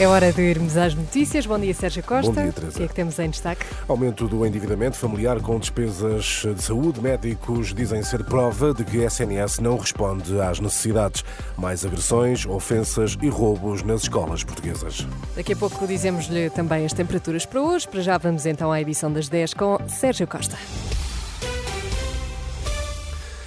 É hora de irmos às notícias. Bom dia, Sérgio Costa. Bom dia, Teresa. O que é que temos em destaque? Aumento do endividamento familiar com despesas de saúde. Médicos dizem ser prova de que a SNS não responde às necessidades. Mais agressões, ofensas e roubos nas escolas portuguesas. Daqui a pouco dizemos-lhe também as temperaturas para hoje. Para já vamos então à edição das 10 com Sérgio Costa.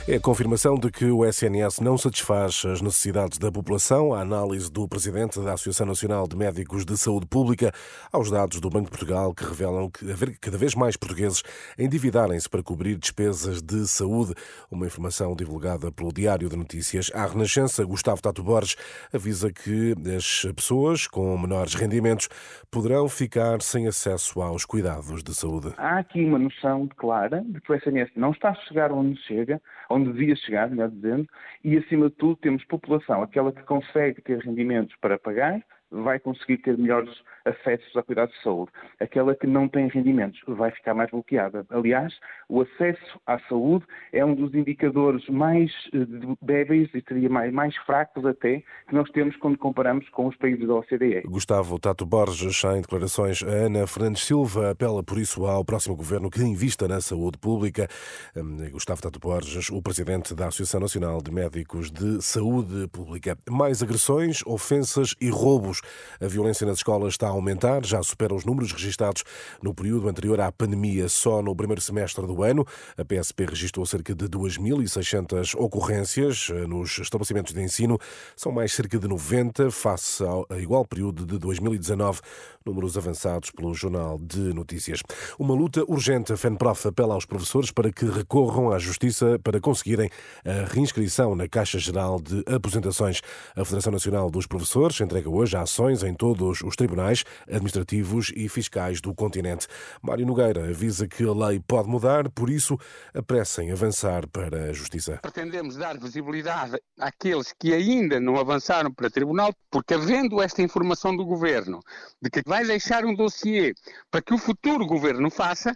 É a confirmação de que o SNS não satisfaz as necessidades da população. A análise do presidente da Associação Nacional de Médicos de Saúde Pública aos dados do Banco de Portugal que revelam que cada vez mais portugueses endividarem-se para cobrir despesas de saúde. Uma informação divulgada pelo Diário de Notícias. À Renascença, Gustavo Tato Borges avisa que as pessoas com menores rendimentos poderão ficar sem acesso aos cuidados de saúde. Há aqui uma noção clara de que o SNS não está a chegar onde chega, devia chegar, melhor dizendo, e acima de tudo temos população, aquela que consegue ter rendimentos para pagar, vai conseguir ter melhores acessos a cuidados de saúde. Aquela que não tem rendimentos vai ficar mais bloqueada. Aliás, o acesso à saúde é um dos indicadores mais eh, débeis e seria mais, mais fracos até que nós temos quando comparamos com os países da OCDE. Gustavo Tato Borges, em declarações a Ana Fernandes Silva, apela por isso ao próximo governo que invista na saúde pública. Hum, Gustavo Tato Borges, o presidente da Associação Nacional de Médicos de Saúde Pública. Mais agressões, ofensas e roubos. A violência nas escolas está a aumentar, já supera os números registados no período anterior à pandemia. Só no primeiro semestre do ano, a PSP registrou cerca de 2.600 ocorrências eh, nos estabelecimentos de ensino. São mais cerca de 90 face ao igual período de 2019, números avançados pelo Jornal de Notícias. Uma luta urgente. A FENPROF apela aos professores para que recorram à Justiça para conseguirem a reinscrição na Caixa Geral de Aposentações. A Federação Nacional dos Professores entrega hoje ações em todos os tribunais administrativos e fiscais do continente. Mário Nogueira avisa que a lei pode mudar, por isso apressem avançar para a Justiça. Pretendemos dar visibilidade àqueles que ainda não avançaram para tribunal, porque havendo esta informação do Governo de que vai deixar um dossiê para que o futuro Governo faça,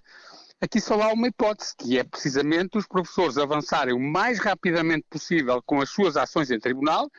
aqui só há uma hipótese, que é precisamente os professores avançarem o mais rapidamente possível com as suas ações em tribunal,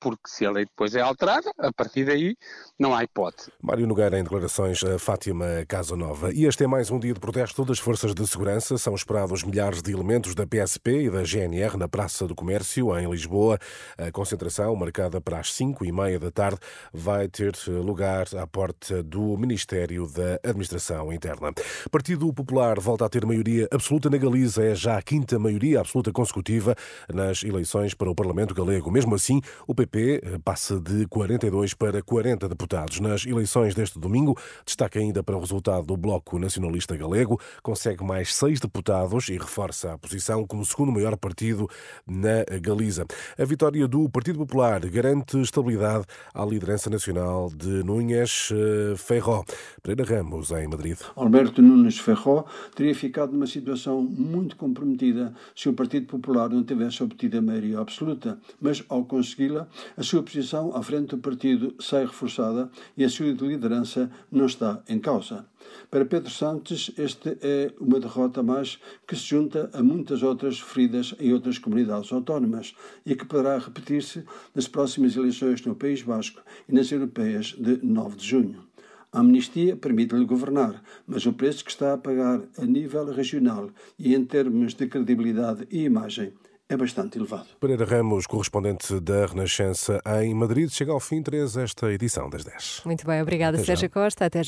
porque se a lei depois é alterada, a partir daí não há hipótese. Mário Nogueira em declarações a Fátima Casanova. E este é mais um dia de protesto das forças de segurança. São esperados milhares de elementos da PSP e da GNR na Praça do Comércio, em Lisboa. A concentração, marcada para as 5 e meia da tarde, vai ter lugar à porta do Ministério da Administração Interna. Partido Popular volta a ter maioria absoluta na Galiza. É já a quinta maioria absoluta consecutiva nas eleições para o Parlamento Galego. Mesmo assim, o PP passa de 42 para 40 deputados. Nas eleições deste domingo, destaca ainda para o resultado do Bloco Nacionalista Galego, consegue mais seis deputados e reforça a posição como segundo maior partido na Galiza. A vitória do Partido Popular garante estabilidade à liderança nacional de Núñez Ferró. Pereira Ramos, em Madrid. Alberto Nunes Ferró teria ficado numa situação muito comprometida se o Partido Popular não tivesse obtido a maioria absoluta, mas ao consegui-la, a sua posição à frente do partido sai reforçada e a sua liderança não está em causa. Para Pedro Santos, esta é uma derrota mais que se junta a muitas outras feridas em outras comunidades autónomas e que poderá repetir-se nas próximas eleições no País Basco e nas europeias de 9 de junho. A amnistia permite-lhe governar, mas o preço que está a pagar a nível regional e em termos de credibilidade e imagem é bastante elevado. Pereira Ramos, correspondente da Renascença em Madrid, chega ao fim, Teresa, esta edição das 10. Muito bem, obrigada. Sérgio Costa. Até já.